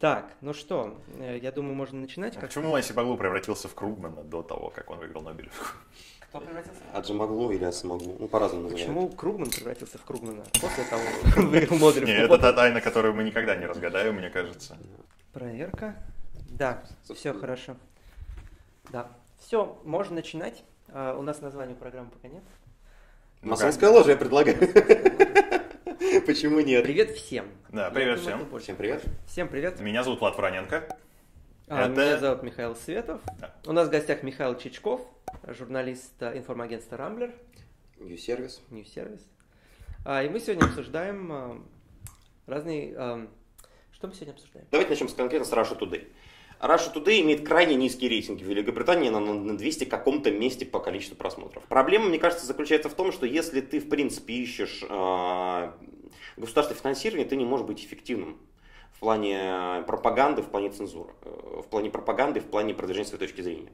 Так, ну что, э, я думаю, можно начинать. А Как... почему Асимаглу превратился в Кругмана до того, как он выиграл Нобелевку? Кто превратился? Аджимаглу или Асимаглу. Ну, по-разному называют. Почему Кругман превратился в Кругмана после того, как он выиграл Нобелевку? Не, это та тайна, которую мы никогда не разгадаем, мне кажется. Проверка. Да, все хорошо. Да. Все, можно начинать. А, у нас названия программы пока нет. Ну Масонская ложа, я предлагаю. Почему нет? Привет всем. Да, привет всем. Всем привет. Всем привет. Меня зовут Влад Вороненко. А, Это- Меня зовут Михаил Светов. Да. У нас в гостях Михаил Чичков, журналист а, информагентства Рамблер. News Service. А, И мы сегодня обсуждаем а, разные... а, Что мы сегодня обсуждаем? Давайте начнем с конкретно с Russia Today. Russia Today имеет крайне низкие рейтинги в Великобритании на, на 200 каком-то месте по количеству просмотров. Проблема, мне кажется, заключается в том, что если ты, в принципе, ищешь э, государственное финансирование, ты не можешь быть эффективным в плане пропаганды, в плане цензуры, э, в плане пропаганды, в плане продвижения своей точки зрения.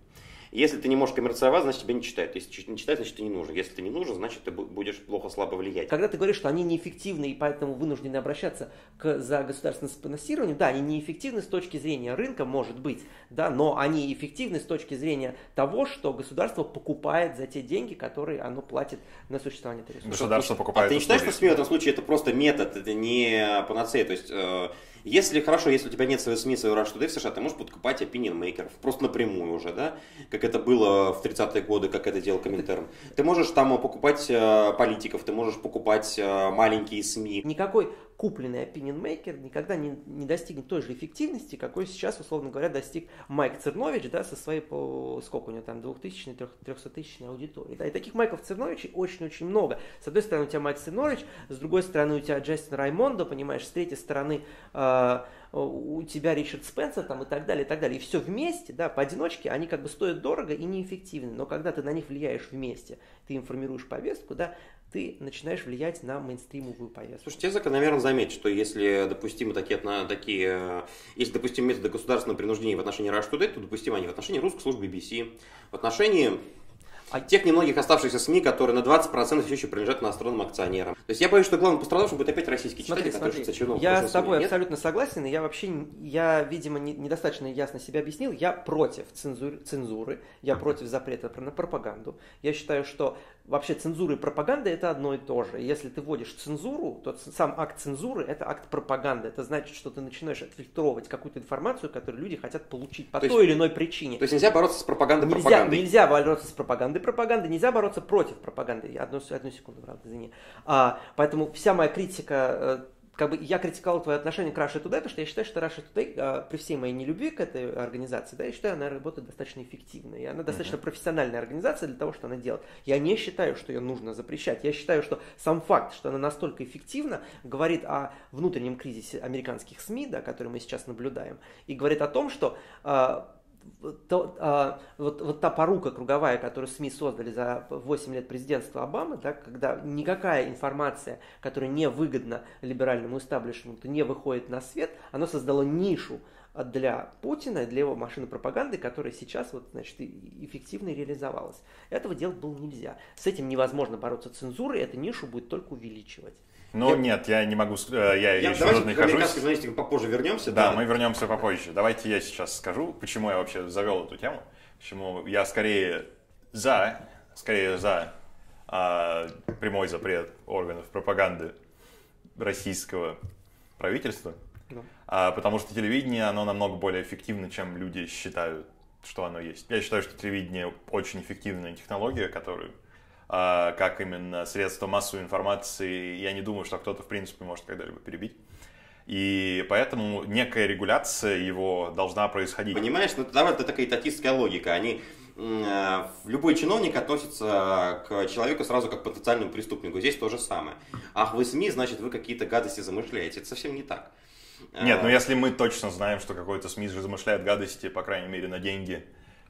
Если ты не можешь коммерциализовать, значит тебя не читают. Если не читают, значит ты не нужен. Если ты не нужен, значит ты бу- будешь плохо слабо влиять. Когда ты говоришь, что они неэффективны и поэтому вынуждены обращаться к, за государственным финансированием, да, они неэффективны с точки зрения рынка, может быть, да, но они эффективны с точки зрения того, что государство покупает за те деньги, которые оно платит на существование этой ресурса. Государство А покупает ты не считаешь, что в этом случае это просто метод, это не панацея? То есть, э, если хорошо, если у тебя нет своей СМИ, своего Rush Today в США, ты можешь подкупать opinion мейкеров просто напрямую уже, да? Как это было в 30-е годы, как это делал Коминтерн. Ты можешь там э, покупать э, политиков, ты можешь покупать э, маленькие СМИ. Никакой купленный opinion maker никогда не, не достигнет той же эффективности, какой сейчас, условно говоря, достиг Майк Цернович, да, со своей, по, сколько у него там, 2000 300 тысячной аудиторией. Да, и таких Майков Церновичей очень-очень много. С одной стороны у тебя Майк Цернович, с другой стороны у тебя Джастин Раймондо, понимаешь, с третьей стороны э, у тебя Ричард Спенсер там и так далее, и так далее. И все вместе, да, поодиночке, они как бы стоят дорого и неэффективны. Но когда ты на них влияешь вместе, ты им формируешь повестку, да, ты начинаешь влиять на мейнстримовую повестку. Слушай, тебе закономерно заметить, что если допустимы такие, такие э, если допустимы методы государственного принуждения в отношении Rush Today, то допустимы они в отношении русской службы BBC, в отношении А тех немногих оставшихся СМИ, которые на 20% все еще принадлежат иностранным акционерам. То есть я боюсь, что главным пострадавшим будет опять российский Смотри, читатель, который смотри, считается чиновником я с тобой СМИ. Абсолютно согласен, и я вообще, я, видимо, не- недостаточно ясно себя объяснил. Я против цензуры, цензуры, я против запрета на пропаганду. Я считаю, что вообще цензура и пропаганда это одно и то же. Если ты вводишь цензуру, то сам акт цензуры это акт пропаганды. Это значит, что ты начинаешь отфильтровывать какую-то информацию, которую люди хотят получить по То есть- той или иной причине. То есть нельзя бороться с пропагандой Нельзя, пропагандой. нельзя бороться с пропагандой пропаганды, нельзя бороться против пропаганды. Я Одну, одну секунду, правда, извини. А, поэтому вся моя критика, э, как бы я критиковал твое отношение к Russia Today, потому что я считаю, что Russia Today, э, при всей моей нелюбви к этой организации, да, я считаю, она работает достаточно эффективно. И она достаточно профессиональная организация для того, что она делает. Я не считаю, что ее нужно запрещать. Я считаю, что сам факт, что она настолько эффективна, говорит о внутреннем кризисе американских СМИ, да, который мы сейчас наблюдаем, и говорит о том, что э, то, а, вот, вот та порука круговая, которую СМИ создали за 8 лет президентства Обамы, да, когда никакая информация, которая не выгодна либеральному истаблишменту, не выходит на свет, оно создало нишу для Путина, для его машины пропаганды, которая сейчас вот, значит, и- эффективно реализовалась. Этого делать было нельзя. С этим невозможно бороться цензурой, эту нишу будет только увеличивать. Ну Я- нет, я не могу, э, я, Я, еще давайте нахожусь. журналистикам попозже вернемся. Да, мы вернемся попозже. Давайте я сейчас скажу, почему я вообще завел эту тему. Почему я скорее за, скорее за а, прямой запрет органов пропаганды российского правительства. Ну. А, потому что телевидение, оно намного более эффективно, чем люди считают, что оно есть. Я считаю, что телевидение очень эффективная технология, которую как именно средство массовой информации, я не думаю, что кто-то, в принципе, может когда-либо перебить. И поэтому некая регуляция его должна происходить. Понимаешь, ну давай это такая татистская логика. Они э, любой чиновник относится к человеку сразу как к потенциальному преступнику. Здесь то же самое. Ах, вы СМИ, значит, вы какие-то гадости замышляете. Это совсем не так. Нет, ну Э, если мы точно знаем, что какой-то СМИ же замышляет гадости, по крайней мере, на деньги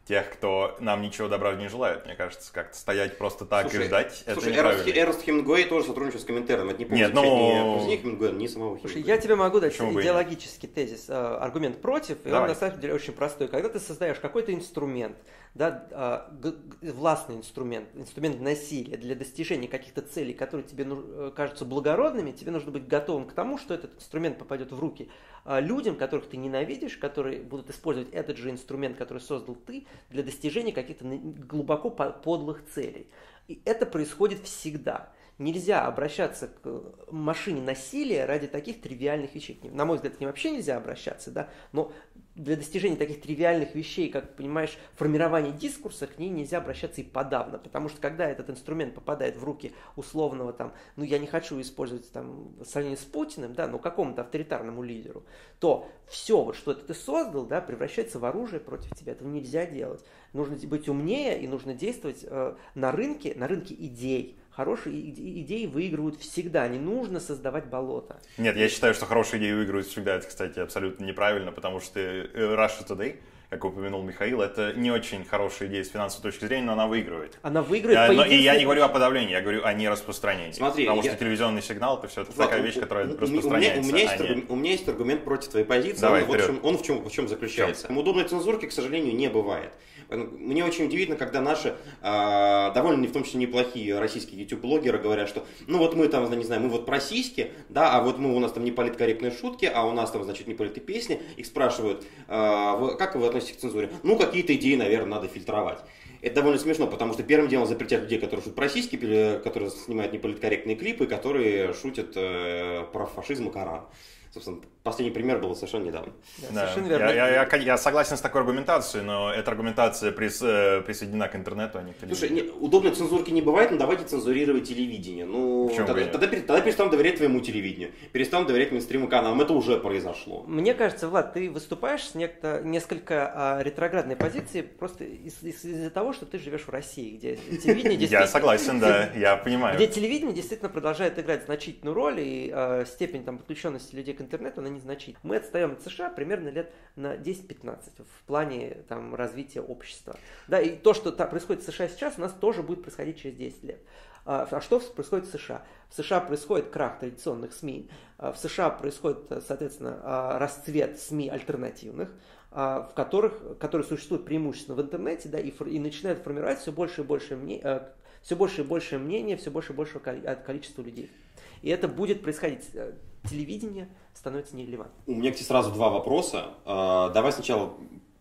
тех, кто нам ничего добра не желает. Мне кажется, как-то стоять просто так Слушай, и ждать, Слушай, это. Эрнст, Эрнст Хемингуэй тоже сотрудничает с комментарием. Это не Нет, полностью ну- ни Хемингуэя, ни самого Слушай, Хемингуэя. я тебе могу дать Почему идеологический тезис, э, аргумент против, и он Давай. на самом деле очень простой. Когда ты создаешь какой-то инструмент, да, г- властный инструмент, инструмент насилия для достижения каких-то целей, которые тебе ну- э, кажутся благородными, тебе нужно быть готовым к тому, что этот инструмент попадет в руки людям, которых ты ненавидишь, которые будут использовать этот же инструмент, который создал ты, для достижения каких-то глубоко по- подлых целей. И это происходит всегда. Нельзя обращаться к машине насилия ради таких тривиальных вещей. На мой взгляд, к ним вообще нельзя обращаться, да, но для достижения таких тривиальных вещей, как, понимаешь, формирование дискурса, к ней нельзя обращаться и подавно, потому что когда этот инструмент попадает в руки условного там, ну я не хочу использовать там в сравнении с Путиным, да, но какому-то авторитарному лидеру, то все, вот что ты создал, да, превращается в оружие против тебя. Этого нельзя делать. Нужно быть умнее и нужно действовать э, на рынке, на рынке идей. Хорошие иде- идеи выигрывают всегда. Не нужно создавать болото. Нет, я считаю, что хорошие идеи выигрывают всегда. Это, кстати, абсолютно неправильно, потому что э, Russia Today, как упомянул Михаил, это не очень хорошая идея с финансовой точки зрения, но она выигрывает. Она выиграет Я- по но- и я не говорю о подавлении, я говорю о нераспространении. Смотри, потому я- что телевизионный сигнал это все-таки Влад, такая вещь, которая у- у- у меня- распространяется. У меня, есть а не- аргумент, у меня есть аргумент против твоей позиции. Давай, он, в общем, он в чем, в чем заключается? Удобной цензурки, к сожалению, не бывает. Мне очень удивительно, когда наши а, довольно, в том числе, неплохие российские YouTube-блогеры говорят, что ну вот мы там, не знаю, мы вот про сиськи, да, а вот мы, у нас там не политкорректные шутки, а у нас там, значит, не политые песни. Их спрашивают, а, как вы относитесь к цензуре? Ну, какие-то идеи, наверное, надо фильтровать. Это довольно смешно, потому что первым делом запретят людей, которые шутят про сиськи, которые снимают неполиткорректные клипы, которые шутят э, про фашизм и Коран. Собственно, последний пример был совершенно недавно. Да, Да. Совершенно Я, верно. я- я- я согласен с такой аргументацией, но эта аргументация прис- э, присоединена к интернету, а не к Слушай, телевидению. не- удобной цензурки не бывает, но давайте цензурировать телевидение. Ну, Почему тогда, тогда, тогда перестану доверять твоему телевидению, перестану доверять мейнстриму каналам. Это уже произошло. Мне кажется, Влад, ты выступаешь с некто, несколько а, ретроградной позиции просто из- из- из-за того, что ты живешь в России, где телевидение Я действительно... согласен, да, я понимаю. Где телевидение действительно продолжает играть значительную роль, и э, степень там, подключенности людей к интернету, она незначительна. Мы отстаем от США примерно лет на 10-15 в плане там, развития общества. Да, и то, что та- происходит в США сейчас, у нас тоже будет происходить через 10 лет. А а что происходит в США? В США происходит крах традиционных СМИ, а в США происходит, соответственно, а, расцвет СМИ альтернативных, в которых, которые существуют преимущественно в интернете, да, и, и начинают формировать все больше и больше мнений, все больше и больше мнения, все больше и больше количества людей. И это будет происходить. Э, Телевидение становится нерелевантным. У меня к тебе сразу два вопроса. А, Давай сначала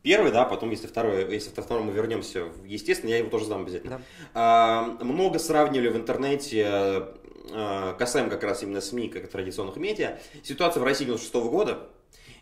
первый, да, потом, если второй, если ко второму вернемся, естественно, я его тоже задам обязательно. Да. А, Много сравнивали в интернете, а, касаемо как раз именно СМИ, как и традиционных медиа, ситуацию в России 96 года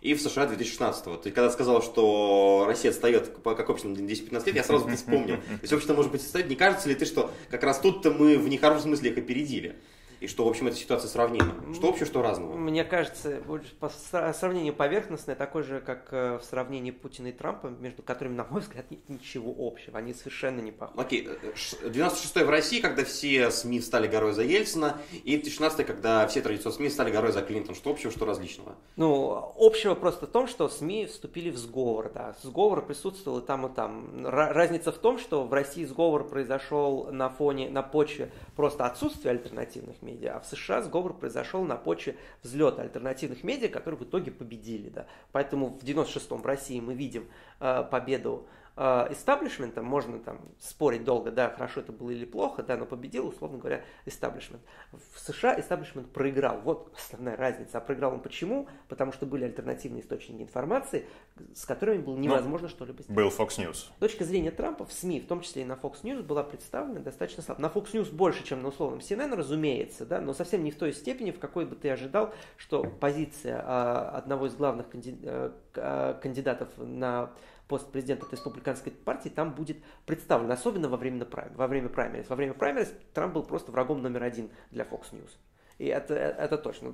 и в США 2016. Ты когда сказал, что Россия отстает по- как общество на 10-15 лет, я сразу это вспомнил. То есть общество может быть отстает. Не кажется ли ты, что как раз тут-то мы в нехорошем смысле их опередили? И что, в общем, эта ситуация сравнима? Что общего, что разного? Мне кажется, больше по сра- сравнению поверхностное, такое же, как э, в сравнении Путина и Трампа, между которыми, на мой взгляд, нет ничего общего. Они совершенно не похожи. Окей, э, ш- 96-й в России, когда все СМИ стали горой за Ельцина, и 2016 когда все традиционные СМИ стали горой за Клинтон. Что общего, что различного? Ну, общего просто в том, что СМИ вступили в сговор, да. Сговор присутствовал и там, и там. Ра- разница в том, что в России сговор произошел на фоне, на почве просто отсутствия альтернативных медиа, а в США сговор произошел на почве взлета альтернативных медиа, которые в итоге победили, да. Поэтому в 96-м в России мы видим э, победу истаблишмента, можно там спорить долго, да, хорошо это было или плохо, да, но победил, условно говоря, истаблишмент. В США истаблишмент проиграл, вот основная разница. А проиграл он почему? Потому что были альтернативные источники информации, с которыми было невозможно что-либо сделать. Был Fox News. С точки зрения Трампа в СМИ, в том числе и на Fox News, была представлена достаточно слабо. На Fox News больше, чем на условном CNN, разумеется, да, но совсем не в той степени, в какой бы ты ожидал, что позиция а, одного из главных канди- э, а, кандидатов на пост президента от республиканской партии там будет представлен, особенно во время, во время праймерис. Во время праймерис Трамп был просто врагом номер один для Fox News. И это, это точно.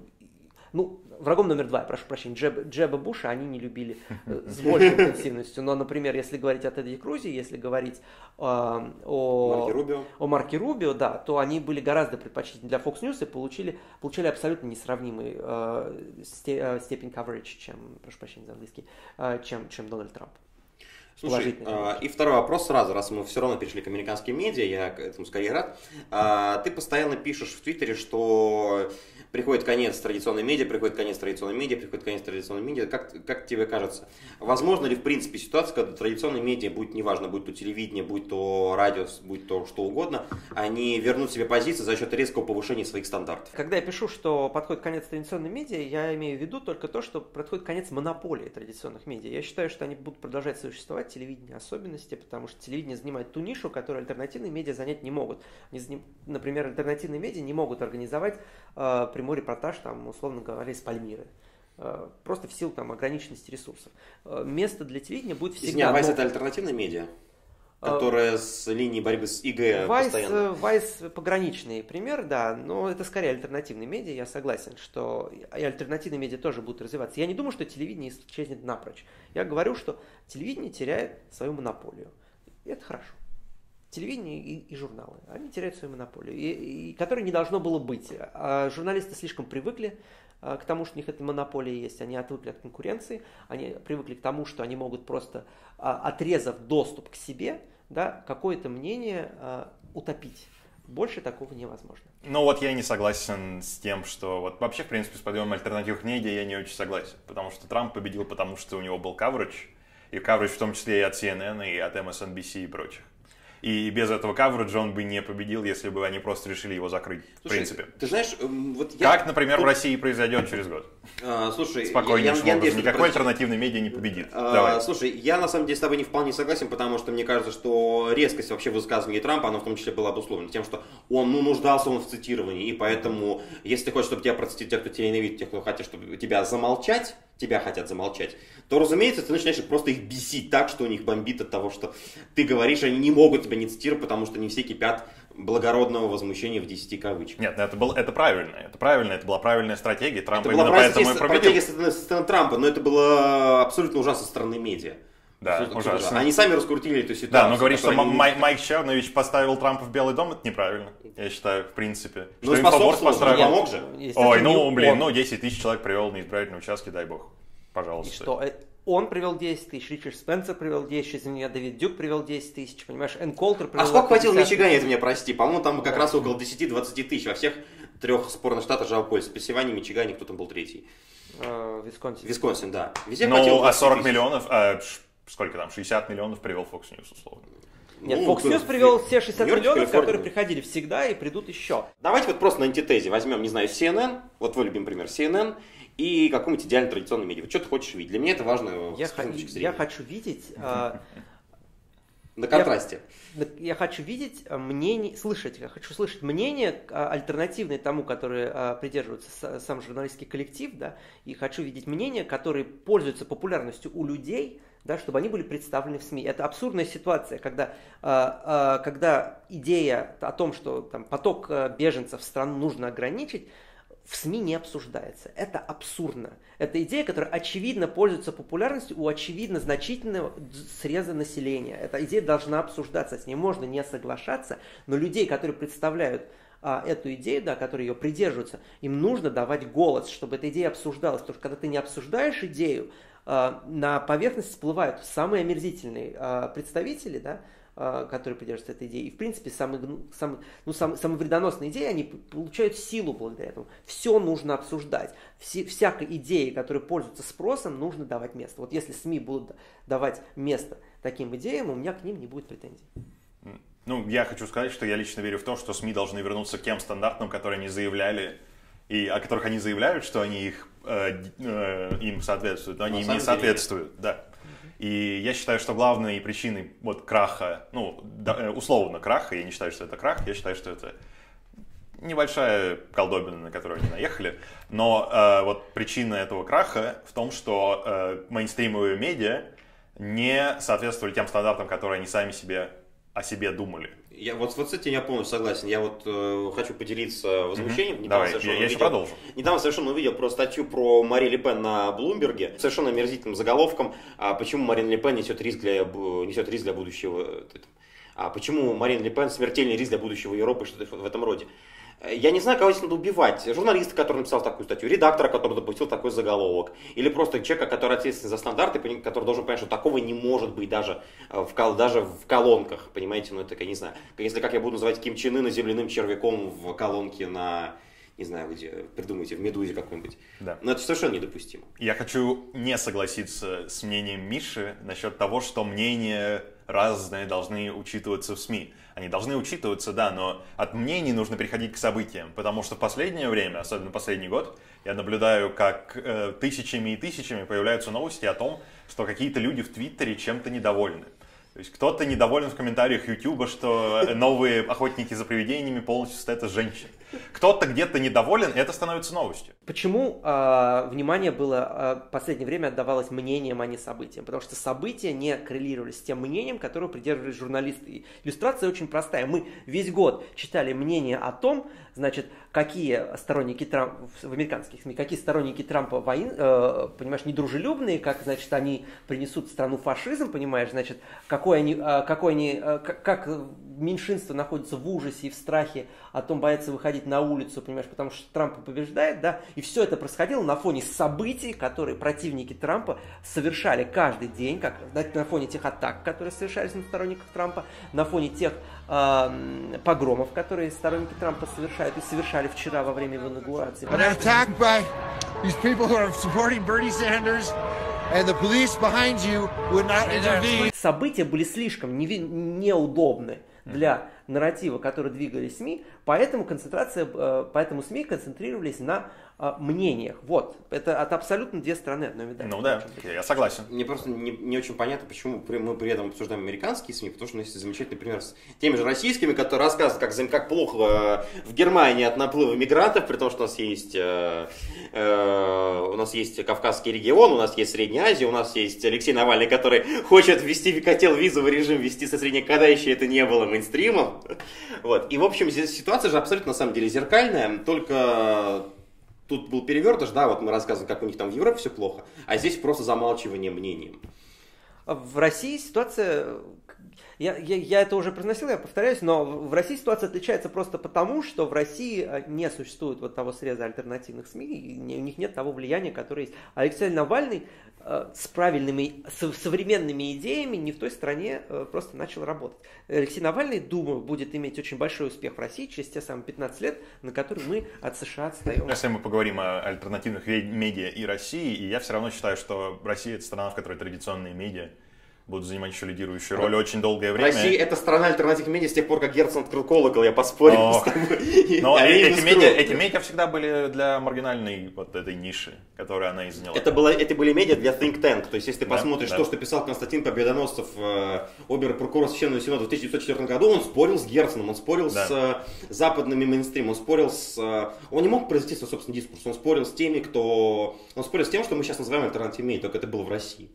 Ну, врагом номер два, я прошу прощения, Джеб, Джеба Буша они не любили э, с большей интенсивностью. Но, например, если говорить о Теде Крузе, если говорить э, о, Марки Рубио. о Марке Рубио, да, то они были гораздо предпочтительны для Fox News и получили, получили абсолютно несравнимый э, э, степень coverage, чем, прошу прощения за английский, э, чем, чем Дональд Трамп. Слушай, а, и второй вопрос сразу, раз мы все равно перешли к американским медиа, я к этому скорее рад. А, ты постоянно пишешь в Твиттере, что приходит конец традиционной медиа, приходит конец традиционной медиа, приходит конец традиционной медиа. Как, как тебе кажется, возможно ли в принципе ситуация, когда традиционные медиа, будет неважно, будет то телевидение, будет то радио, будет то что угодно, они вернут себе позиции за счет резкого повышения своих стандартов? Когда я пишу, что подходит конец традиционной медиа, я имею в виду только то, что подходит конец монополии традиционных медиа. Я считаю, что они будут продолжать существовать, телевидение особенности, потому что телевидение занимает ту нишу, которую альтернативные медиа занять не могут. Например, альтернативные медиа не могут организовать э, прямой репортаж, там, условно говоря, из Пальмиры. Э, просто в силу там, ограниченности ресурсов. Э, место для телевидения будет всегда... Вайс но... это альтернативная медиа? Которая с линии борьбы с ИГ Вайс, постоянно. Вайс пограничный пример, да, но это скорее альтернативные медиа, я согласен, что и альтернативные медиа тоже будут развиваться. Я не думаю, что телевидение исчезнет напрочь. Я говорю, что телевидение теряет свою монополию. И это хорошо телевидение и, и журналы. Они теряют свою монополию, и, и, которой не должно было быть. А журналисты слишком привыкли а, к тому, что у них эта монополия есть, они отвыкли от конкуренции, они привыкли к тому, что они могут просто, а, отрезав доступ к себе, да, какое-то мнение а, утопить. Больше такого невозможно. Ну вот я не согласен с тем, что вот вообще, в принципе, с подъемом альтернативных медиа я не очень согласен, потому что Трамп победил, потому что у него был coverage, и coverage в том числе и от CNN, и от MSNBC и прочих. И без этого кавериджа он бы не победил, если бы они просто решили его закрыть. Слушай, в принципе. Ты знаешь, эм, вот я... Как, например, Тут... в России произойдет через год. А, слушай, Спокойнейшим я, я, образом. Я Никакой альтернативной медиа не победит. А, Давай. Слушай, я на самом деле с тобой не вполне согласен, потому что мне кажется, что резкость вообще высказывания Трампа, она в том числе была обусловлена тем, что он ну, нуждался он в цитировании, и поэтому, если ты хочешь, чтобы тебя процитировали, тех, кто тебя ненавидит, тех, кто хотят, чтобы тебя замолчать, тебя хотят замолчать, то, разумеется, ты начинаешь просто их бесить так, что у них бомбит от того, что ты говоришь, они не могут тебя не цитировать, потому что не все кипят благородного возмущения в 10 кавычках. Нет, ну, это, был, это правильно, это правильно, это была правильная стратегия, Трамп это была поэтому и стратегия со стороны Трампа, но это было абсолютно ужасно со стороны медиа. Да, ужасно. Они сами раскрутили эту ситуацию. Да, но говорить, что Май, Майк Чернович поставил Трампа в Белый дом, это неправильно, я считаю, в принципе. Ну, что Инфоборс построил. Помог же. Ой, ну, блин, ну 10 тысяч человек привел на избирательные участки, дай бог. Пожалуйста. И что, э, он привел 10 тысяч, Ричард Спенсер привел 10 тысяч, меня Дэвид Дюк привел 10 тысяч, понимаешь, Энн Колтер привел А сколько хватило Мичигане, это меня прости? По-моему, там как раз около 10-20 тысяч во всех трех спорных штатах Жалпольс. Пенсильвании, Мичигане, кто там был третий? Uh, Висконсин. Висконсин, да. Везде ну, а 40 тысяч. миллионов, а, сколько там, 60 миллионов привел Fox News, условно. Нет, ну, Fox News привел все 60 миллионов, которые приходили всегда и придут еще. Давайте вот просто на антитезе возьмем, не знаю, CNN, вот твой любимый пример, CNN, и какому-нибудь идеально традиционному медиа. Вот что ты хочешь видеть? Для меня это важно я, х- я хочу видеть... Э, на контрасте. Я, я хочу видеть а, мнение, слышать, я хочу слышать мнение а, альтернативное тому, которое придерживается сам журналистский коллектив, да, и хочу видеть мнения, которые пользуются популярностью у людей, да, чтобы они были представлены в СМИ. Это абсурдная ситуация, когда, когда идея о том, что там, поток беженцев в страну нужно ограничить, в СМИ не обсуждается. Это абсурдно. Это идея, которая очевидно пользуется популярностью у очевидно значительного среза населения. Эта идея должна обсуждаться, с ней можно не соглашаться, но людей, которые представляют а, эту идею, да, которые ее придерживаются, им нужно давать голос, чтобы эта идея обсуждалась. Потому что когда ты не обсуждаешь идею, а, на поверхность всплывают самые омерзительные а, представители, да, а, которые придерживаются этой идеи. И, в принципе, самые, самые, ну, самые, самые вредоносные идеи, они получают силу благодаря этому. Все нужно обсуждать. Все, всякой идеи, которые пользуются спросом, нужно давать место. Вот если СМИ будут давать место таким идеям, у меня к ним не будет претензий. Ну, я хочу сказать, что я лично верю в то, что СМИ должны вернуться к тем стандартам, которые они заявляли, и о которых они заявляют, что они их, им соответствуют, но они им не соответствуют. Да. И я считаю, что главной причиной вот краха, ну, э, условно краха, я не считаю, что это крах, я считаю, что это небольшая колдобина, на которую они наехали. Но э, вот причина этого краха в том, что э, мейнстримовые медиа не соответствовали тем стандартам, которые они сами себе о себе думали. Я вот, вот с этим я полностью согласен. Я вот э, хочу поделиться возмущением. Mm-hmm. Давай, я, я еще продолжу. Недавно совершенно увидел про статью про Мари Ле Пен на Блумберге. Совершенно омерзительным заголовком. А почему Марин Ле Пен несет риск для, несет риск для будущего... А почему Марин Ле Пен смертельный риск для будущего Европы, что-то в этом роде. Я не знаю, кого здесь надо убивать. Журналиста, который написал такую статью, редактора, который допустил такой заголовок, или просто человека, который ответственен за стандарты, который должен понять, что такого не может быть даже в, даже в колонках, понимаете, ну это, я не знаю, если как я буду называть Ким Чен Ына земляным червяком в колонке на не знаю, где, придумайте, в «Медузе» какой-нибудь. Да. Но это совершенно недопустимо. Я хочу не согласиться с мнением Миши насчет того, что мнения разные должны учитываться в СМИ. Они должны учитываться, да, но от мнений нужно переходить к событиям, потому что в последнее время, особенно последний год, я наблюдаю, как э, тысячами и тысячами появляются новости о том, что какие-то люди в Твиттере чем-то недовольны. То есть кто-то недоволен в комментариях Ютуба, что новые охотники за привидениями полностью состоят из женщин. Кто-то где-то недоволен, и это становится новостью. Почему э, внимание было э, последнее время отдавалось мнениям, а не событиям? Потому что события не коррелировались с тем мнением, которое придерживались журналисты. Иллюстрация очень простая. Мы весь год читали мнение о том, значит, какие сторонники Трампа, в американских СМИ, какие сторонники Трампа, воин, э, понимаешь, недружелюбные, как, значит, они принесут в страну фашизм, понимаешь, значит, какой они, э, какой они, э, как меньшинство находится в ужасе и в страхе о том, боятся выходить на улицу, понимаешь, потому что Трамп побеждает, да, и все это происходило на фоне событий, которые противники Трампа совершали каждый день, как на фоне тех атак, которые совершались на сторонниках Трампа, на фоне тех э, погромов, которые сторонники Трампа совершают совершали вчера во время инаугурации. События были слишком неудобны для нарратива, который двигали СМИ, поэтому концентрация, э, поэтому СМИ концентрировались на а, мнениях. Вот, это, это абсолютно две стороны одной медали. Ну да, я согласен. Мне просто не, не очень понятно, почему мы при этом обсуждаем американские СМИ, потому что у нас есть замечательный пример с теми же российскими, которые рассказывают, как, как плохо э, в Германии от наплыва мигрантов, при том, что у нас есть, э, э, у нас есть Кавказский регион, у нас есть Средняя Азия, у нас есть Алексей Навальный, который хочет ввести, хотел визовый режим ввести со Средней, когда еще это не было мейнстримом. Вот. И, в общем, здесь ситуация же абсолютно, на самом деле, зеркальная, только Тут был перевертыш, да, вот мы рассказываем, как у них там в Европе все плохо, а здесь просто замалчивание мнением. В России ситуация я, я, я это уже произносил, я повторяюсь, но в России ситуация отличается просто потому, что в России э, не существует вот того среза альтернативных СМИ, и у них нет того влияния, которое есть. Алексей Навальный с правильными, с современными идеями не в той стране э, просто начал работать. Алексей Навальный, думаю, будет иметь очень большой успех в России через те самые 15 лет, на которые мы от США отстаем. Если мы поговорим о альтернативных медиа и России, и я все равно считаю, что Россия это страна, в которой традиционные медиа будут занимать еще лидирующую роль очень долгое время. Россия это страна альтернативных медиа с тех пор, как Герцен открыл колокол, я поспорил но, с тобой. Но эти, медиа, эти медиа всегда были для маргинальной вот этой ниши, которую она и заняла. Это, было, это были медиа для think tank, то есть если ты да, посмотришь да. то, что писал Константин Победоносцев, э, обер-прокурор Священного Синода в 1904 году, он спорил с Герценом, он спорил да. с э, западными мейнстримом, он спорил с... Э, он не мог произвести свой собственный дискурс, он спорил с теми, кто... Он спорил с тем, что мы сейчас называем альтернативными медиа, только это было в России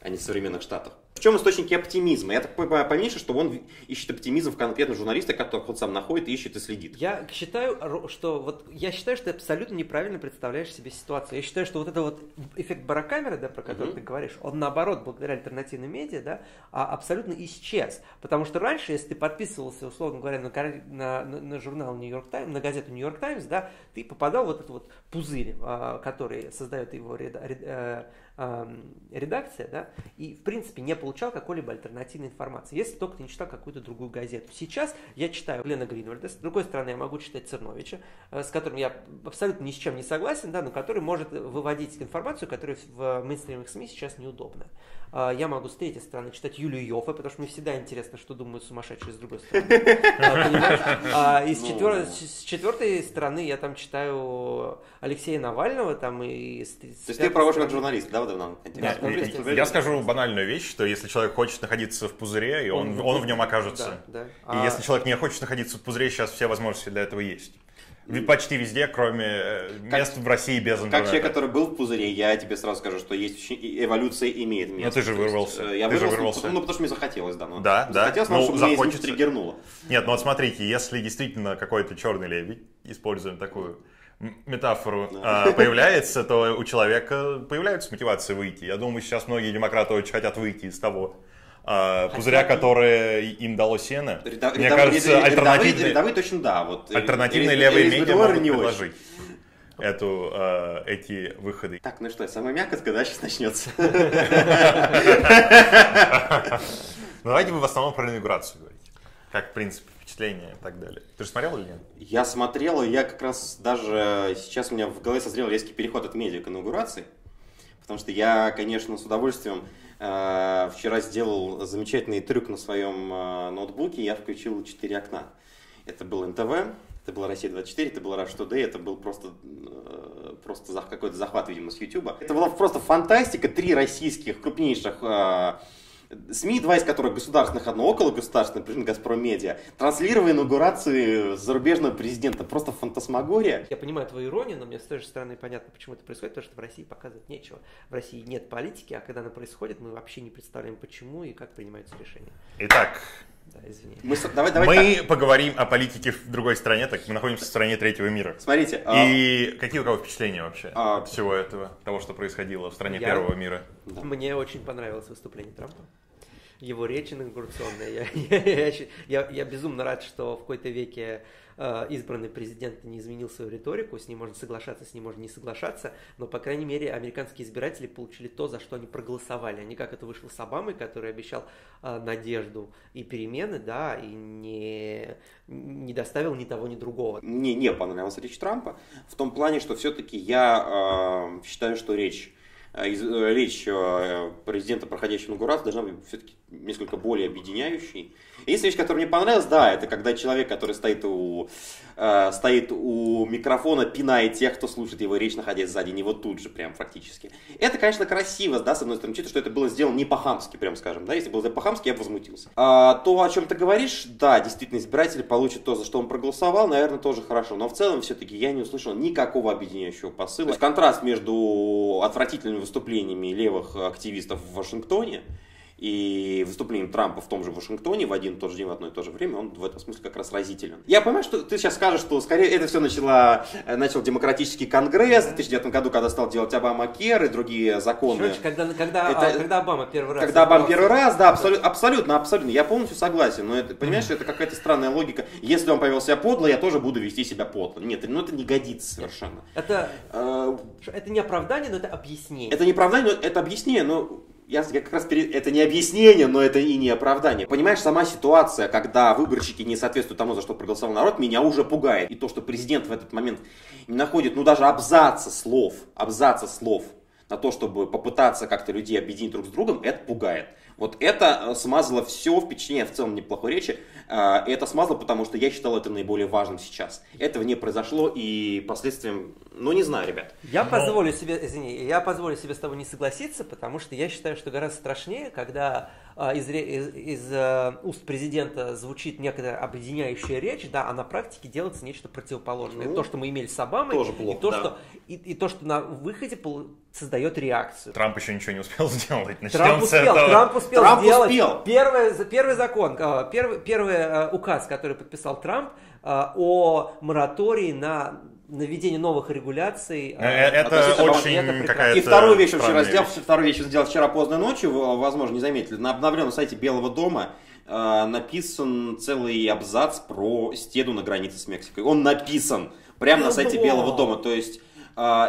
а не в современных Штатах. В чем источники оптимизма? Я так понимаю, что он ищет оптимизм в конкретных журналистах, которых он сам находит, ищет и следит. Я считаю, что вот я считаю, что ты абсолютно неправильно представляешь себе ситуацию. Я считаю, что вот это вот эффект барокамеры, да, про который mm-hmm. ты говоришь, он наоборот, благодаря альтернативным медиа, да, а абсолютно исчез. Потому что раньше, если ты подписывался, условно говоря, на, на, на, на журнал Нью-Йорк Таймс, на газету Нью-Йорк Таймс, да, ты попадал в вот этот вот пузырь, а, который создает его реда, э, редакция, да, и в принципе не получал какой-либо альтернативной информации, если только ты не читал какую-то другую газету. Сейчас я читаю Глена Гринвальда, с другой стороны я могу читать Церновича, э, с которым я абсолютно ни с чем не согласен, да, но который может выводить информацию, которая в мейнстримных СМИ сейчас неудобна. А, я могу с третьей стороны читать Юлию Йоффе, потому что мне всегда интересно, что думают сумасшедшие с другой стороны. А, а и ну, с четвертой стороны я там читаю Алексея Навального там и... То есть ты проводишь как журналист, да, в данном Я скажу банальную вещь, что если человек хочет находиться в пузыре, и он, он в нем окажется. И если человек не хочет находиться в пузыре, сейчас все возможности для этого есть. Почти везде, кроме э, мест как, в России без интернета. Как человек, который был в пузыре, я тебе сразу скажу, что есть эволюция имеет место. Но ты же вырвался. Есть, я ты вырвался, же вырвался. Ну, потому что мне захотелось, да. Но да, да. Захотелось, ну, чтобы захочется. меня триггернуло. Нет, ну вот смотрите, если действительно какой-то черный лебедь, используем такую метафору, да. появляется, то у человека появляется мотивация выйти. Я думаю, сейчас многие демократы очень хотят выйти из того, а, пузыря, которые им дало сено. Ряда- Мне рядовые- кажется, рядовые- альтернативные, рядовые точно да. Вот, альтернативные Ре- левые Ре- медиа могут не очень. предложить эту, э, эти выходы. Так, ну что, самое мягкое сказать, сейчас начнется. Ну, давайте вы в основном про инаугурацию говорите. Как, в принципе, впечатление и так далее. Ты же смотрел или нет? Я смотрел, и я как раз даже сейчас у меня в голове созрел резкий переход от медиа к инаугурации. Потому что я, конечно, с удовольствием э, вчера сделал замечательный трюк на своем э, ноутбуке. Я включил четыре окна. Это был НТВ, это была Россия-24, это был Rush Today, это был просто, э, просто какой-то захват, видимо, с YouTube. Это была просто фантастика. Три российских крупнейших э, СМИ, два из которых государственных, одно около государственное, например, Газпром Медиа, транслировали инаугурации зарубежного президента. Просто фантасмагория. Я понимаю твою иронию, но мне с той же стороны понятно, почему это происходит, потому что в России показывать нечего. В России нет политики, а когда она происходит, мы вообще не представляем, почему и как принимаются решения. Итак, Да, извини. Мы, давай, давай мы так. поговорим о политике в другой стране, так мы находимся в стране третьего мира. Смотрите, а, И какие у кого впечатления вообще А. от всего этого, того, что происходило в стране Я- первого мира? Да. Мне очень понравилось выступление Трампа. Его речь инаугурационная. Я, я, я- я- я безумно рад, что в какой-то веке избранный президент не изменил свою риторику, с ним можно соглашаться, с ним можно не соглашаться, но, по крайней мере, американские избиратели получили то, за что они проголосовали, а не как это вышло с Обамой, который обещал э, надежду и перемены, да, и не, не доставил ни того, ни другого. мне не понравилась речь Трампа в том плане, что все-таки я э, считаю, что речь э, э, речь э, президента, проходящего инаугурацию, должна быть все-таки несколько более объединяющей. И Есть вещь, которая мне понравилась, да, это когда человек, который стоит у, э, стоит у микрофона, пинает тех, кто слушает его речь, находясь сзади него тут же, прям фактически. Это, конечно, красиво, да, с одной стороны, учитывая, что это было сделано не по-хамски, прям скажем, да, если было по-хамски, я бы возмутился. А, то, о чем ты говоришь, да, действительно, избиратели получат то, за что он проголосовал, наверное, тоже хорошо, но в целом, все-таки, я не услышал никакого объединяющего посыла. То есть контраст между отвратительными выступлениями левых активистов в Вашингтоне и выступлением Трампа в том же Вашингтоне в один и тот же день, в одно и то же время, он в этом смысле как раз разителен. Я понимаю, что ты сейчас скажешь, что скорее это все начало, э, начал демократический конгресс в 2009 году, когда стал делать Обама Кер и другие законы. Короче, когда, когда, Это- а, когда Обама первый раз... Когда Обама первый раз, да, абсолютно, абсолютно, абсолютно, я полностью согласен, но это, понимаешь, что это какая-то странная логика. Если он повел себя подло, я тоже буду вести себя подло. Нет, ну это не годится совершенно. Это, Э, это не оправдание, но это объяснение. Это не оправдание, но это объяснение, но я, как раз перед... это не объяснение, но это и не оправдание. Понимаешь, сама ситуация, когда выборщики не соответствуют тому, за что проголосовал народ, меня уже пугает. И то, что президент в этот момент не находит, ну даже абзаца слов, абзаца слов на то, чтобы попытаться как-то людей объединить друг с другом, это пугает. Вот это э, смазало все впечатление в целом неплохой речи. И это смазало, потому что я считал это наиболее важным сейчас. Этого не произошло, и последствиям, ну не знаю, ребят. Я позволю себе, извини, я позволю себе с тобой не согласиться, потому что я считаю, что гораздо страшнее, когда а, из, из- из, э, уст президента звучит некая объединяющая речь, да, а на практике делается нечто противоположное. Ну, то, что мы имели с Обамой, тоже плохо, и, то, да. что, и, и то, что на выходе создает реакцию. Трамп еще ничего не успел сделать. Начнем Трамп с успел, этого. Трамп успел Трамп сделать успел. Первый, первый закон, а, первый, первый э, указ, который подписал Трамп а, о моратории на наведение новых регуляций. Э, Это очень какая-то И вторую вещь вчера сделал, вещь. вторую вещь сделал вчера поздно ночью, возможно, не заметили. На обновленном сайте Белого дома э, написан целый абзац про стену на границе с Мексикой. Он написан прямо на сайте Ого! Белого дома. То есть э,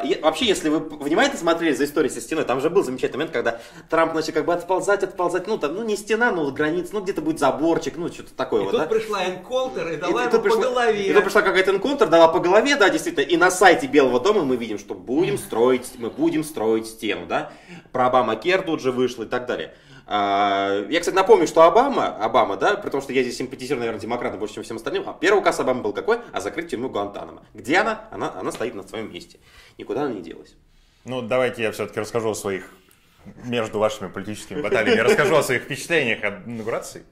и- вообще, если вы внимательно смотрели за историей со стеной, там же был замечательный момент, когда Трамп начал как бы отползать, отползать, ну там, ну не стена, ну граница, ну где-то будет заборчик, ну что-то такое И вот, тут да? пришла Энколтер и дала и ему по пришла- голове. И тут пришла какая-то энконтр, дала по голове, да, действительно. И на сайте Белого дома мы видим, что будем строить, мы будем строить стену, да. Про Обама Кер тут же вышло и так далее. А, Я, кстати, напомню, что Обама, Обама, да, при том, что я здесь симпатизирую, наверное, демократам больше, чем всем остальным, а первый указ Обамы был какой? О закрытии тюрьмы Гуантанамо. Где она? Она, она стоит на своем месте. Никуда она не делась. Ну, давайте я все-таки расскажу о своих, между вашими политическими баталиями, расскажу о своих впечатлениях от инаугурации.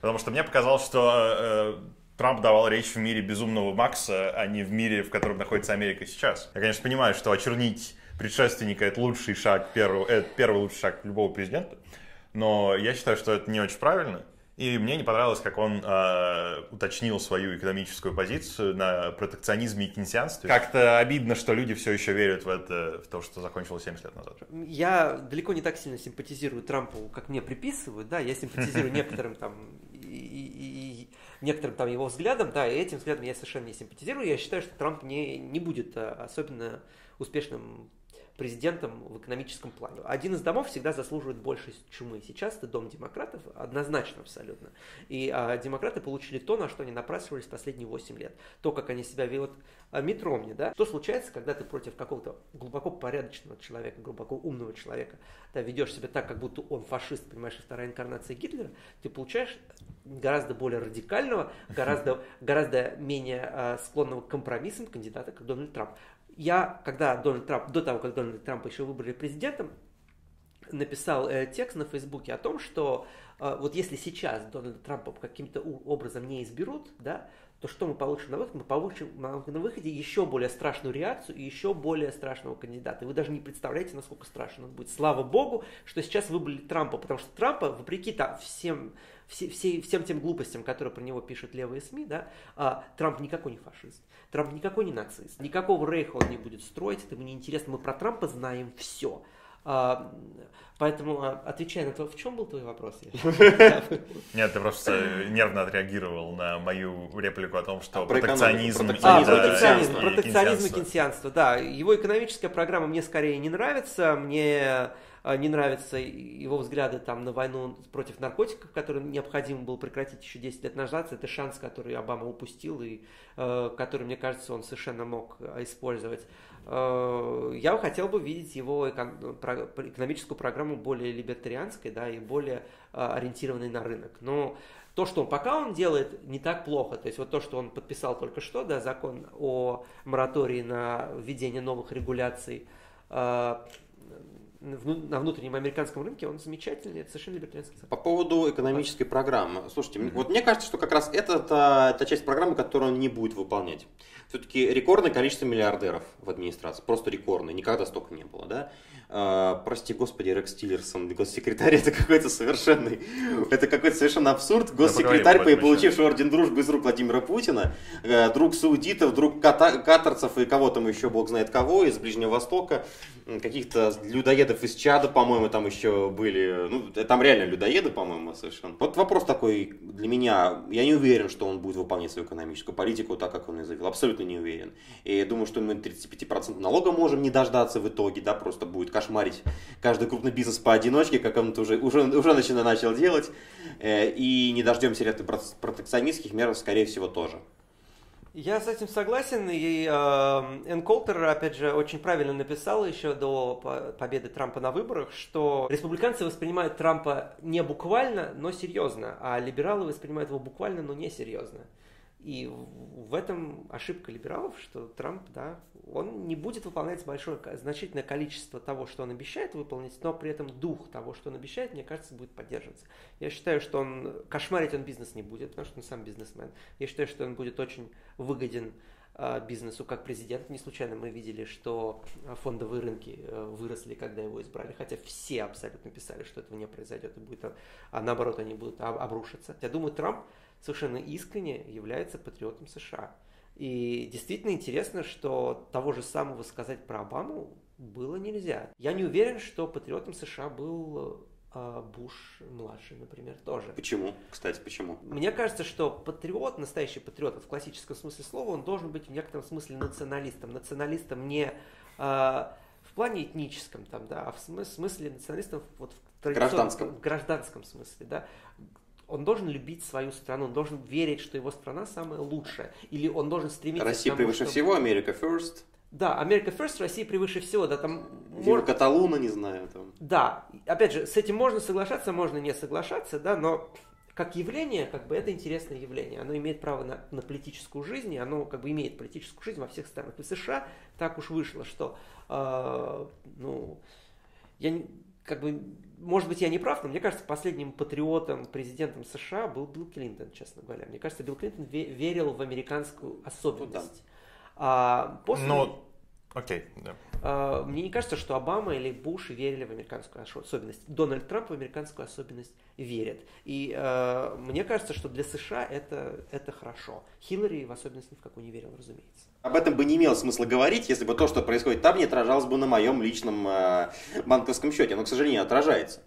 Потому что мне показалось, что э, Трамп давал речь в мире безумного Макса, а не в мире, в котором находится Америка сейчас. Я, конечно, понимаю, что очернить предшественника это лучший шаг, первый, это первый лучший шаг любого президента. Но я считаю, что это не очень правильно. И мне не понравилось, как он э, уточнил свою экономическую позицию на протекционизме и кейнсианстве. Как-то обидно, что люди все еще верят в это, в то, что закончилось 70 лет назад. Я далеко не так сильно симпатизирую Трампу, как мне приписывают, да, я симпатизирую некоторым там и, и, и некоторым там его взглядам, да, и этим взглядом я совершенно не симпатизирую. Я считаю, что Трамп не, не будет э, особенно успешным президентом в экономическом плане. Один из домов всегда заслуживает больше чумы. Сейчас это дом демократов, однозначно абсолютно. И а, демократы получили то, на что они напрашивались последние 8 лет. То, как они себя ведут а, Митромни, да. Что случается, когда ты против какого-то глубоко порядочного человека, глубоко умного человека, да, ведешь себя так, как будто он фашист, понимаешь, вторая инкарнация Гитлера, ты получаешь гораздо более радикального, гораздо, гораздо менее а, склонного к компромиссам кандидата, как Дональд Трамп я, когда Дональд Трамп, до того, как Дональд Трамп еще выбрали президентом, написал э, текст на Фейсбуке о том, что э, вот если сейчас Дональда Трампа каким-то образом не изберут, да, то что мы получим на выходе? Мы получим на, выходе еще более страшную реакцию и еще более страшного кандидата. Вы даже не представляете, насколько страшен он будет. Слава богу, что сейчас выбрали Трампа, потому что Трампа, вопреки там, всем все, все, всем тем глупостям, которые про него пишут левые СМИ, да, а, Трамп никакой не фашист, Трамп никакой не нацист, никакого рейха он не будет строить, это ему не интересно, мы про Трампа знаем все. А, поэтому, а, отвечая на то, в чем был твой вопрос? Нет, ты просто нервно отреагировал на мою реплику о том, что А, про протекционизм... Протекционизм, протекционизм, и кейнсианство, да. Его экономическая программа мне скорее не нравится, мне не нравятся его взгляды там, на войну против наркотиков, который необходимо было прекратить еще 10 лет назад. Это шанс, который Обама упустил и э, который, мне кажется, он совершенно мог э, использовать. Э, я хотел бы видеть его эко- про- экономическую программу более либертарианской да, и более э, ориентированной на рынок. Но то, что он пока он делает, не так плохо. То есть вот то, что он подписал только что, да, закон о моратории на введение новых регуляций э, на внутреннем американском рынке, он замечательный, это совершенно либертарианский закон. По поводу экономической программы. Слушайте, м- вот мне кажется, что как раз это та, та часть программы, которую он не будет выполнять. Все-таки рекордное количество миллиардеров в администрации. Просто рекордное. Никогда столько не было, да? А, прости господи, Рекс Тиллерсон, госсекретарь, это какой-то совершенный, это какой-то совершенно абсурд. Госсекретарь, поговорим получивший орден дружбы из рук Владимира Путина, э, друг саудитов, друг ката- катарцев и кого там еще, бог знает кого, из Ближнего Востока, каких-то людоедов из Чада, по-моему, там еще были, ну, там реально людоеды, по-моему, совершенно. Вот вопрос такой для меня, я не уверен, что он будет выполнять свою экономическую политику так, как он и заявил, абсолютно не уверен. И думаю, что мы 35% налога можем не дождаться в итоге, да, просто будет кошмарить каждый крупный бизнес поодиночке, как он уже, уже, уже начина- начал делать, Э, и не дождемся ряда протекционистских мер, скорее всего, тоже. Я с этим согласен, и э, Энн Колтер, опять же, очень правильно написал еще до по- победы Трампа на выборах, что республиканцы воспринимают Трампа не буквально, но серьезно, а либералы воспринимают его буквально, но не серьезно. И в этом ошибка либералов, что Трамп, да, он не будет выполнять большое, значительное количество того, что он обещает выполнить, но при этом дух того, что он обещает, мне кажется, будет поддерживаться. Я считаю, что он кошмарить он бизнес не будет, потому что он сам бизнесмен. Я считаю, что он будет очень выгоден а, бизнесу как президент. Не случайно мы видели, что а, фондовые рынки э, выросли, когда его избрали, хотя все абсолютно писали, что этого не произойдет, и будет, а- а наоборот они будут об- обрушиться. Я думаю, Трамп совершенно искренне является патриотом США. И действительно интересно, что того же самого сказать про Обаму было нельзя. Я не уверен, что патриотом США был э, Буш младший, например, тоже. Почему? Кстати, почему? Мне кажется, что патриот, настоящий патриот в классическом смысле слова, он должен быть в некотором смысле националистом. Националистом не э, в плане этническом, там, да, а в смыс- смысле националистом вот в традиционном- Гражданском. в гражданском смысле, да. Он должен любить свою страну, он должен верить, что его страна самая лучшая. Или он должен стремиться Россия к тому, превыше чтобы- всего, Америка first. Да, Америка First, Россия превыше всего. Да, там Вива мор- Каталуна, не знаю. Там. да, опять же, с этим можно соглашаться, можно не соглашаться, да, но как явление, как бы это интересное явление. Оно имеет право на, на политическую жизнь, и оно как бы имеет политическую жизнь во всех странах. И в США так уж вышло, что, э, ну, я не- как бы, может быть, я не прав, но мне кажется, последним патриотом, президентом США был Билл Клинтон, честно говоря. Мне кажется, Билл Клинтон ве- верил в американскую особенность. А после... Но Окей, да. А, Мне не кажется, что Обама или Буш верили в американскую особенность. Дональд Трамп в американскую особенность верит. И э, мне кажется, что для США это, это хорошо. Хиллари в особенность ни в какую не верил, разумеется. Об этом бы не имело смысла говорить, если бы то, что происходит там, не отражалось бы на моем личном э, банковском счете. Но, к сожалению, отражается.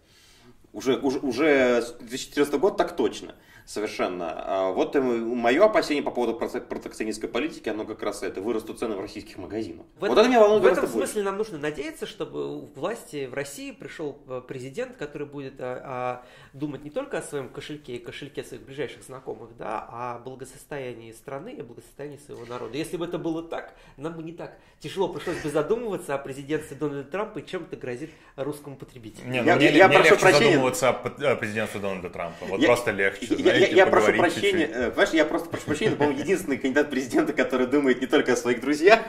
Уже, уже, уже с 2014 год так точно. Совершенно. А вот мое опасение по поводу протекционистской политики, оно как раз это, вырастут цены в российских магазинах. В вот это меня волнует В этом смысле больше. нам нужно надеяться, чтобы в власти в России пришел э, президент, который будет а, а, думать не только о своем кошельке и кошельке своих ближайших знакомых, да, а о благосостоянии страны и благосостоянии своего народа. Если бы это было так, нам бы не так тяжело пришлось бы задумываться о президентстве Дональда Трампа и чем это грозит русскому потребителю. Не, ну, я, мне, я мне прошу легче прощения. задумываться о президентстве Дональда Трампа. Вот я, просто легче. Я, я, я прошу прощения, чуть-чуть. Э, понимаешь, я просто прошу прощения, по-моему, единственный кандидат президента, который думает не только о своих друзьях.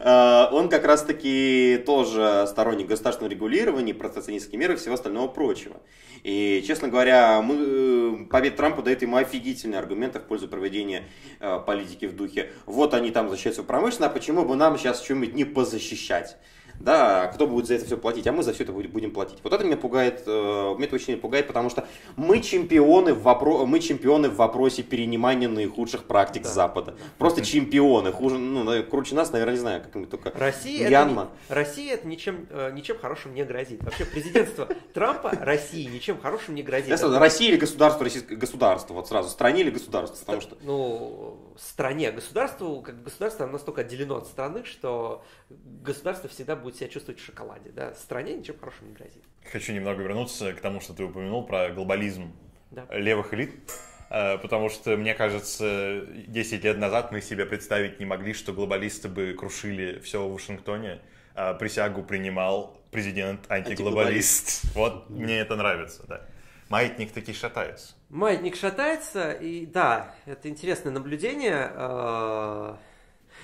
Э, он как раз-таки тоже сторонник государственного регулирования, протекционистские меры и всего остального прочего. И, честно говоря, мы, э, победа Трампа дает ему офигительные аргументы в пользу проведения политики в духе «вот они там защищают свою промышленность, а почему бы нам сейчас что-нибудь не позащищать?» Да, кто будет за это все платить, а мы за все это будем платить. Вот это меня пугает, э, меня это очень пугает, потому что мы чемпионы в, вопро- мы чемпионы в вопросе перенимания наихудших практик да. Запада. Просто чемпионы, хуже, ну, круче нас, наверное, не знаю, как-нибудь только Россия Мьянма. Это, Россия это ничем, э, ничем хорошим не грозит. Вообще президентство Трампа России ничем хорошим не грозит. Россия или государство, российское государство, вот сразу, стране или государство, потому что... Ну, стране, государству, как государство настолько отделено от страны, что государство всегда будет себя чувствовать в шоколаде. Да? Стране ничем хорошим не грозит. Хочу немного вернуться к тому, что ты упомянул про глобализм да. левых элит. Э, потому что, мне кажется, 10 лет назад мы себе представить не могли, что глобалисты бы крушили все в Вашингтоне. А присягу принимал президент антиглобалист. Вот мне это нравится, да. Маятник таки шатается. Маятник шатается, и да, это интересное наблюдение. Э,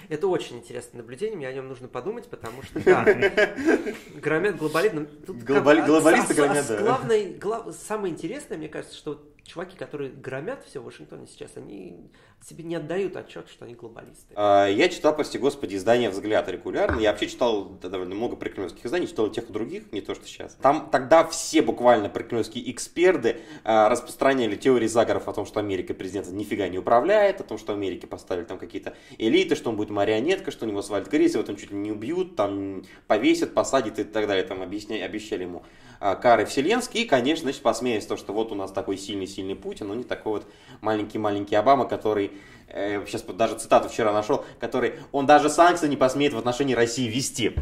это очень интересное наблюдение, мне о нем нужно подумать, потому что, да, громят глобализм. Глобалисты громят, да. Главное, самое интересное, мне кажется, что чуваки, которые громят все в Вашингтоне сейчас, они себе не отдают отчет, что они глобалисты. А, я читал, прости господи, издание «Взгляд» регулярно. Я вообще читал довольно много прикремлевских изданий, читал тех и других, не то что сейчас. Там тогда все буквально прикремлевские эксперты а, распространяли теории заговоров о том, что Америка президента нифига не управляет, о том, что Америке поставили там какие-то элиты, что он будет марионетка, что у него свалит кризис, его там чуть ли не убьют, там повесят, посадят и так далее. Там объясняли, обещали ему кары вселенские. И, конечно, значит, посмеясь то, что вот у нас такой сильный-сильный Путин, но не такой вот маленький-маленький Обама, который э, сейчас даже цитату вчера нашел, который он даже санкции не посмеет в отношении России вести.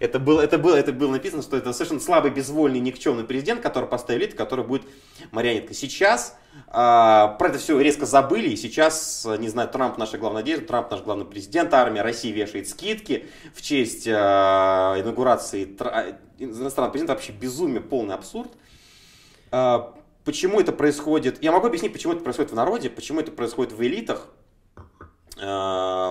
Это было, это, было, это было написано, что это совершенно слабый, безвольный, никчемный президент, который поставил элиту, который будет марионеткой. Сейчас э, про это все резко забыли, и сейчас, не знаю, Трамп наша главная надежда, Трамп наш главный президент, армия России вешает скидки в честь э, инаугурации иностранного президента вообще безумие, полный абсурд. А, почему это происходит? Я могу объяснить, почему это происходит в народе, почему это происходит в элитах.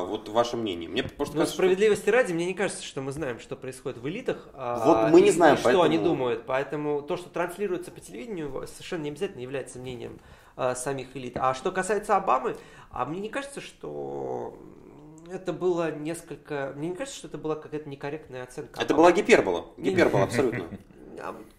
Вот ваше мнение. Мне просто Но кажется, справедливости что... ради, мне не кажется, что мы знаем, что происходит в элитах. А, вот мы не знаем, и, что поэтому... они думают. Поэтому то, что транслируется по телевидению, совершенно не обязательно является мнением а, самих элит. А что касается Обамы, а мне не кажется, что это было несколько... Мне не кажется, что это была какая-то некорректная оценка. Это была гипербола. Гипербола, абсолютно.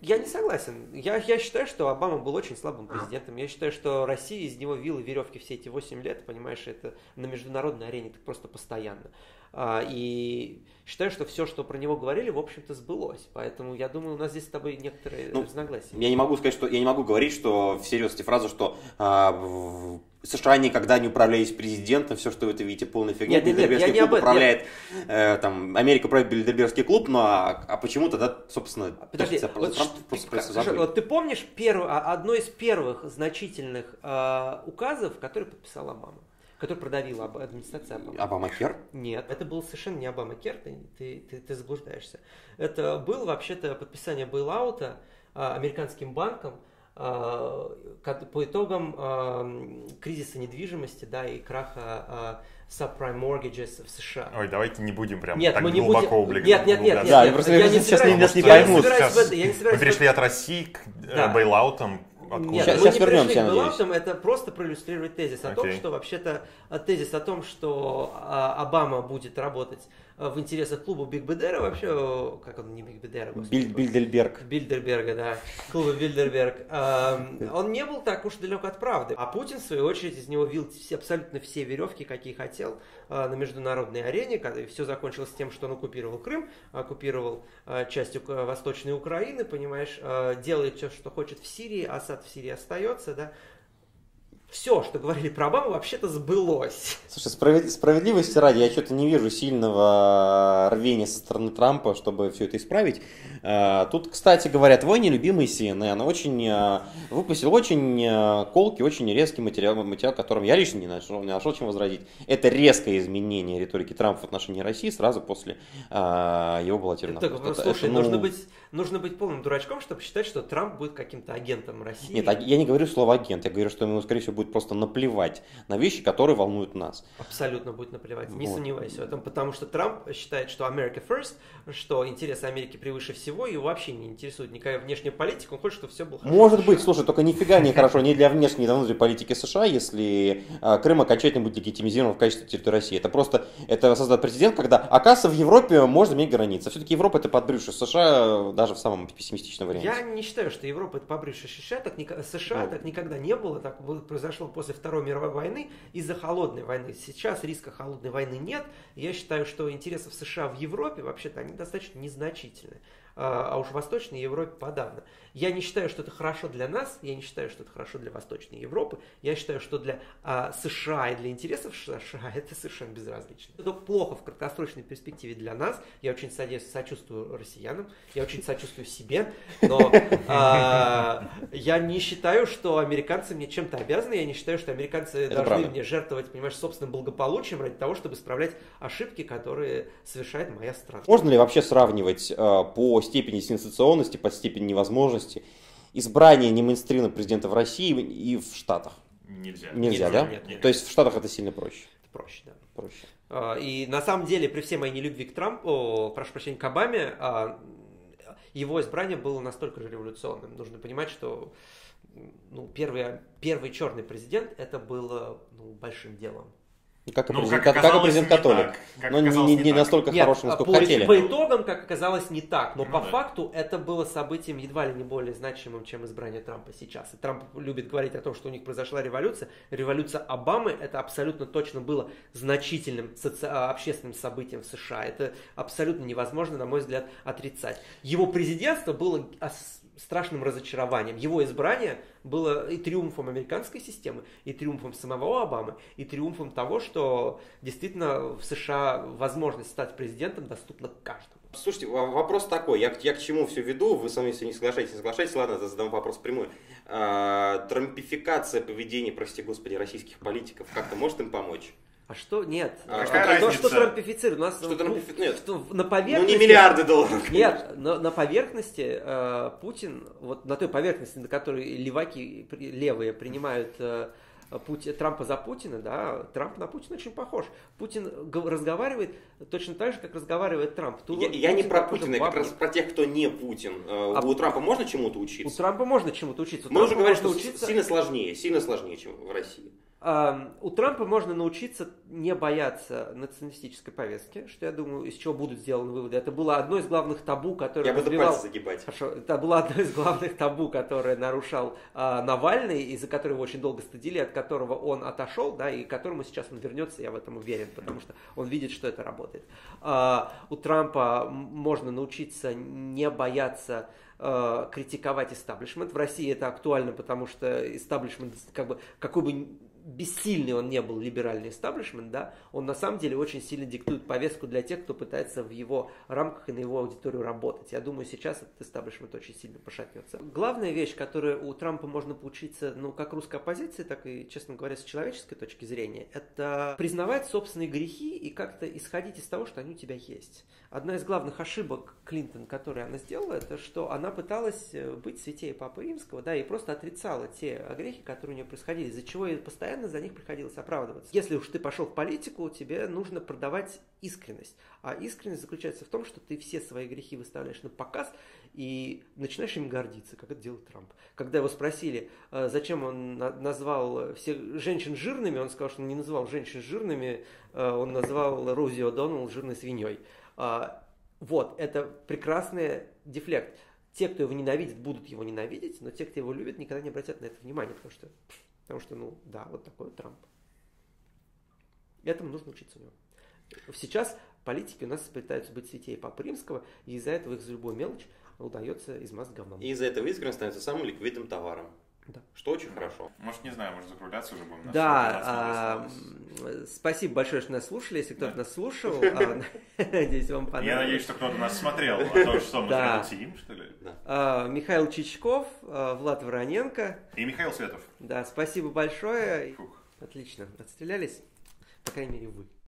Я не согласен. Я, я считаю, что Обама был очень слабым президентом. Я считаю, что Россия из него вила веревки все эти 8 лет, понимаешь, это на международной арене так просто постоянно. А, и считаю, что все, что про него говорили, в общем-то, сбылось. Поэтому я думаю, у нас здесь с тобой некоторые ну, разногласия. Я не могу сказать, что я не могу говорить, что всерьез эти фразы, что а, США никогда не управлялись президентом, все, что вы это видите, полная фигня. Нет, нет, нет, я не об управляет, э, там, Америка управляет Бильдербергский клуб, но а, а почему тогда, собственно, Подожди, вот, Трамп просто, просто скажи, вот ты помнишь перв, а, одно из первых значительных э, указов, который подписал Обама? который продавила об администрация Обама. Обама-Кер? Нет, это был совершенно не Обама-Кер, ты, ты, ты, ты заблуждаешься. Это было вообще-то подписание бейлаута а, американским банком по итогам а, кризиса недвижимости да, и краха subprime mortgages в США. Ой, давайте не будем прям нет, так мы не глубоко будем... Нет, нет, нет, нет, да, нет, просто я не сейчас не, не поймут. Мы перешли от России к э, да. bailout ам Откуда? Нет, сейчас, мы сейчас не вернемся, к балансам, это просто проиллюстрировать тезис о okay. том, что вообще-то тезис о том, что Обама будет работать в интересах клуба Биг Бедера, вообще, как он, не Биг Бедера, Биль, Бильдельберг. Бильдерберга, да, клуба Бильдерберг. Он не был так уж далек от правды. А Путин, в свою очередь, из него вил все, абсолютно все веревки, какие хотел на международной арене. Когда все закончилось тем, что он оккупировал Крым, оккупировал часть Восточной Украины, понимаешь, делает все, что хочет в Сирии, Асад в Сирии остается, да, все, что говорили про Обаму, вообще-то сбылось. Слушай, справед... справедливости ради, я что-то не вижу сильного рвения со стороны Трампа, чтобы все это исправить. А, тут, кстати говоря, твой нелюбимый CNN очень а, выпустил очень а, колкий, очень резкий материал, материал, которым я лично не нашел, не нашел чем возразить. Это резкое изменение риторики Трампа в отношении России сразу после его баллотирования. Так, это, слушай, это, ну... нужно, быть, нужно быть полным дурачком, чтобы считать, что Трамп будет каким-то агентом России. Нет, я не говорю слово агент, я говорю, что ему, скорее всего, будет просто наплевать на вещи, которые волнуют нас. Абсолютно будет наплевать, не вот. сомневайся в этом, потому что Трамп считает, что America first, что интересы Америки превыше всего, и его вообще не интересует никакая внешняя политика, он хочет, чтобы все было хорошо. Может быть, слушай, только нифига не хорошо не для внешней, ни для внутренней политики США, если а, Крым окончательно будет легитимизирован в качестве территории России. Это просто, это создает прецедент, когда, оказывается, в Европе можно иметь границы. Все-таки Европа это подбрюшье США даже в самом пессимистичном варианте. Я не считаю, что Европа это подбрюшье США, так, США ну. так никогда не было, так произошло после Второй мировой войны из-за холодной войны. Сейчас риска холодной войны нет. Я считаю, что интересов США в Европе вообще-то они достаточно незначительны. А, а уж в Восточной Европе подавно. Я не считаю, что это хорошо для нас, я не считаю, что это хорошо для Восточной Европы, я считаю, что для а, США и для интересов США это совершенно безразлично. Это плохо в краткосрочной перспективе для нас, я очень сочувствую россиянам, я очень сочувствую себе, но а, я не считаю, что американцы мне чем-то обязаны, я не считаю, что американцы это должны правда. мне жертвовать, понимаешь, собственным благополучием ради того, чтобы исправлять ошибки, которые совершает моя страна. Можно ли вообще сравнивать э, по степени сенсационности, по степени невозможности избрание немейнстримного президента в России и в Штатах? Нельзя. Нельзя, Нельзя да? Нет, нет. То есть в Штатах это сильно проще? Это проще, да. Проще. А, и на самом деле, при всей моей нелюбви к Трампу, прошу прощения, к Обаме, а, его избрание было настолько же революционным. Нужно понимать, что ну, первый, первый черный президент это было ну, большим делом. Как и ну, президент, как, как и президент католик. Так, но не, не, не настолько Нет, хорошим, насколько по, хотели. По итогам, как оказалось, не так. Но ну, по да. факту это было событием едва ли не более значимым, чем избрание Трампа сейчас. И Трамп любит говорить о том, что у них произошла революция. Революция Обамы это абсолютно точно было значительным соци... А, общественным событием в США. Это абсолютно невозможно, на мой взгляд, отрицать. Его президентство было страшным разочарованием. Его избрание было и триумфом американской системы, и триумфом самого Обамы, и триумфом того, что действительно в США возможность стать президентом доступна каждому. Слушайте, вопрос такой, я, я к чему все веду, вы со мной все не соглашаетесь, не соглашаетесь, ладно, задам вопрос прямой. А, трампификация поведения, прости господи, российских политиков как-то может им помочь? А что? Нет. А, а то, что трампифицирует. У нас что трампифи... Нет. На поверхности... Ну, не миллиарды долларов. Нет, но на поверхности э, Путин, вот на той поверхности, на которой леваки, левые принимают э, Пути, Трампа за Путина, да, Трамп на Путина очень похож. Путин разговаривает точно так же, как разговаривает Трамп. Тут, я, я не про Путина, я как раз про тех, кто не Путин. Э, а у Трампа можно чему-то учиться? У Трампа можно чему-то учиться. У Мы уже говорим, что учиться... сильно сложнее, сильно сложнее, чем в России. У Трампа можно научиться не бояться националистической повестки, что я думаю, из чего будут сделаны выводы. Это было одно из главных табу, которое я развивал... буду загибать. Хорошо, это было одно из главных табу, которое нарушал а, Навальный, из-за которого очень долго стыдили, от которого он отошел, да, и к которому сейчас он вернется, я в этом уверен, потому что он видит, что это работает. А, у Трампа можно научиться не бояться а, критиковать истаблишмент. В России это актуально, потому что истаблишмент, как бы, какой бы бессильный он не был либеральный истаблишмент, да, он на самом деле очень сильно диктует повестку для тех, кто пытается в его рамках и на его аудиторию работать. Я думаю, сейчас этот истаблишмент очень сильно пошатнется. Главная вещь, которую у Трампа можно поучиться, ну, как русской оппозиции, так и, честно говоря, с человеческой точки зрения, это признавать собственные грехи и как-то исходить из того, что они у тебя есть. Одна из главных ошибок Клинтон, которую она сделала, это что она пыталась э, быть святее Папы Римского, да, и просто отрицала те грехи, которые у нее происходили, из-за чего ей постоянно постоянно за них приходилось оправдываться. Если уж ты пошел в политику, тебе нужно продавать искренность. А искренность заключается в том, что ты все свои грехи выставляешь на показ и начинаешь им гордиться, как это делает Трамп. Когда его спросили, э, зачем он назвал всех женщин жирными, он сказал, что он не называл женщин жирными, э, он назвал Рози О'Доннелл жирной свиньей. А, вот, это прекрасный дефлект. Те, кто его ненавидит, будут его ненавидеть, но те, кто его любит, никогда не обратят на это внимание, потому что, потому что ну да, вот такой Трамп. Этому нужно учиться у него. Сейчас политики у нас пытаются быть святее Папы Римского, и из-за этого их за любую мелочь удается измазать говном. И из-за этого искренне становится самым ликвидным товаром. Да. Что очень хорошо. Может, не знаю, может закругляться уже будем. Да, а, спасибо большое, что нас слушали. Если кто-то да. нас слушал, а, надеюсь, вам понравилось. Я надеюсь, что кто-то нас смотрел. А то, что мы да. сидим, что ли? А, Михаил Чичков, а, Влад Вороненко. И Михаил Светов. Да, спасибо большое. Отлично, отстрелялись. По крайней мере, вы.